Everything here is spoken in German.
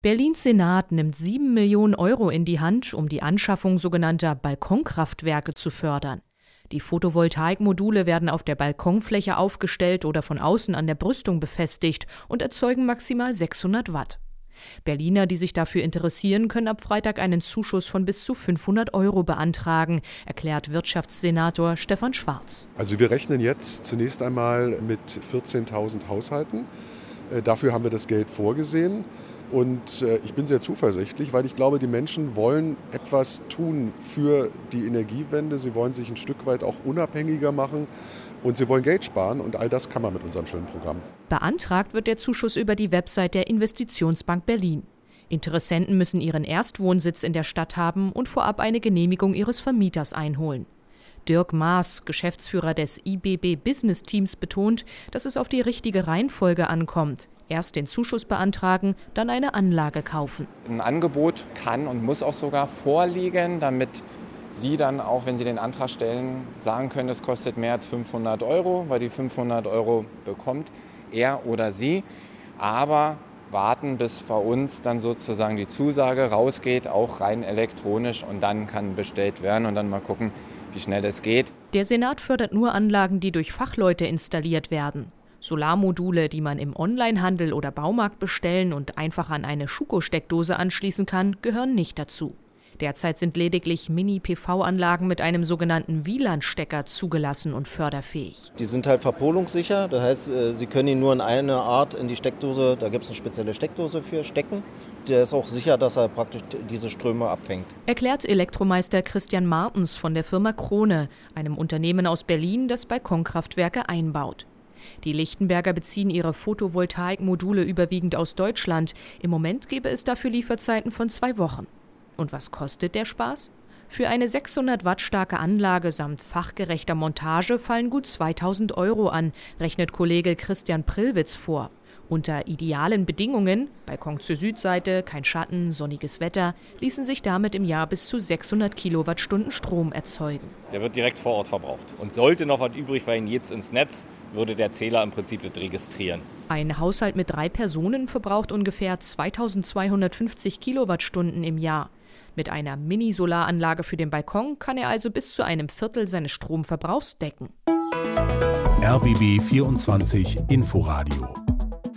Berlins Senat nimmt 7 Millionen Euro in die Hand, um die Anschaffung sogenannter Balkonkraftwerke zu fördern. Die Photovoltaikmodule werden auf der Balkonfläche aufgestellt oder von außen an der Brüstung befestigt und erzeugen maximal 600 Watt. Berliner, die sich dafür interessieren, können ab Freitag einen Zuschuss von bis zu 500 Euro beantragen, erklärt Wirtschaftssenator Stefan Schwarz. Also wir rechnen jetzt zunächst einmal mit 14.000 Haushalten. Äh, dafür haben wir das Geld vorgesehen. Und äh, ich bin sehr zuversichtlich, weil ich glaube, die Menschen wollen etwas tun für die Energiewende. Sie wollen sich ein Stück weit auch unabhängiger machen und sie wollen Geld sparen und all das kann man mit unserem schönen Programm. Beantragt wird der Zuschuss über die Website der Investitionsbank Berlin. Interessenten müssen ihren Erstwohnsitz in der Stadt haben und vorab eine Genehmigung ihres Vermieters einholen. Dirk Maas, Geschäftsführer des IBB Business Teams, betont, dass es auf die richtige Reihenfolge ankommt. Erst den Zuschuss beantragen, dann eine Anlage kaufen. Ein Angebot kann und muss auch sogar vorliegen, damit Sie dann auch, wenn Sie den Antrag stellen, sagen können, es kostet mehr als 500 Euro, weil die 500 Euro bekommt er oder sie. Aber warten, bis bei uns dann sozusagen die Zusage rausgeht, auch rein elektronisch und dann kann bestellt werden und dann mal gucken, wie schnell es geht. Der Senat fördert nur Anlagen, die durch Fachleute installiert werden. Solarmodule, die man im Onlinehandel oder Baumarkt bestellen und einfach an eine Schuko-Steckdose anschließen kann, gehören nicht dazu. Derzeit sind lediglich Mini-PV-Anlagen mit einem sogenannten WLAN-Stecker zugelassen und förderfähig. Die sind halt verpolungssicher, das heißt, äh, Sie können ihn nur in eine Art in die Steckdose, da gibt es eine spezielle Steckdose für, stecken. Der ist auch sicher, dass er praktisch diese Ströme abfängt. Erklärt Elektromeister Christian Martens von der Firma Krone, einem Unternehmen aus Berlin, das Balkonkraftwerke einbaut. Die Lichtenberger beziehen ihre Photovoltaikmodule überwiegend aus Deutschland. Im Moment gebe es dafür Lieferzeiten von zwei Wochen. Und was kostet der Spaß? Für eine 600 Watt starke Anlage samt fachgerechter Montage fallen gut 2000 Euro an, rechnet Kollege Christian Prillwitz vor. Unter idealen Bedingungen, Balkon zur Südseite, kein Schatten, sonniges Wetter, ließen sich damit im Jahr bis zu 600 Kilowattstunden Strom erzeugen. Der wird direkt vor Ort verbraucht. Und sollte noch was übrig fallen jetzt ins Netz, würde der Zähler im Prinzip nicht registrieren. Ein Haushalt mit drei Personen verbraucht ungefähr 2250 Kilowattstunden im Jahr. Mit einer Mini-Solaranlage für den Balkon kann er also bis zu einem Viertel seines Stromverbrauchs decken. RBB 24 Inforadio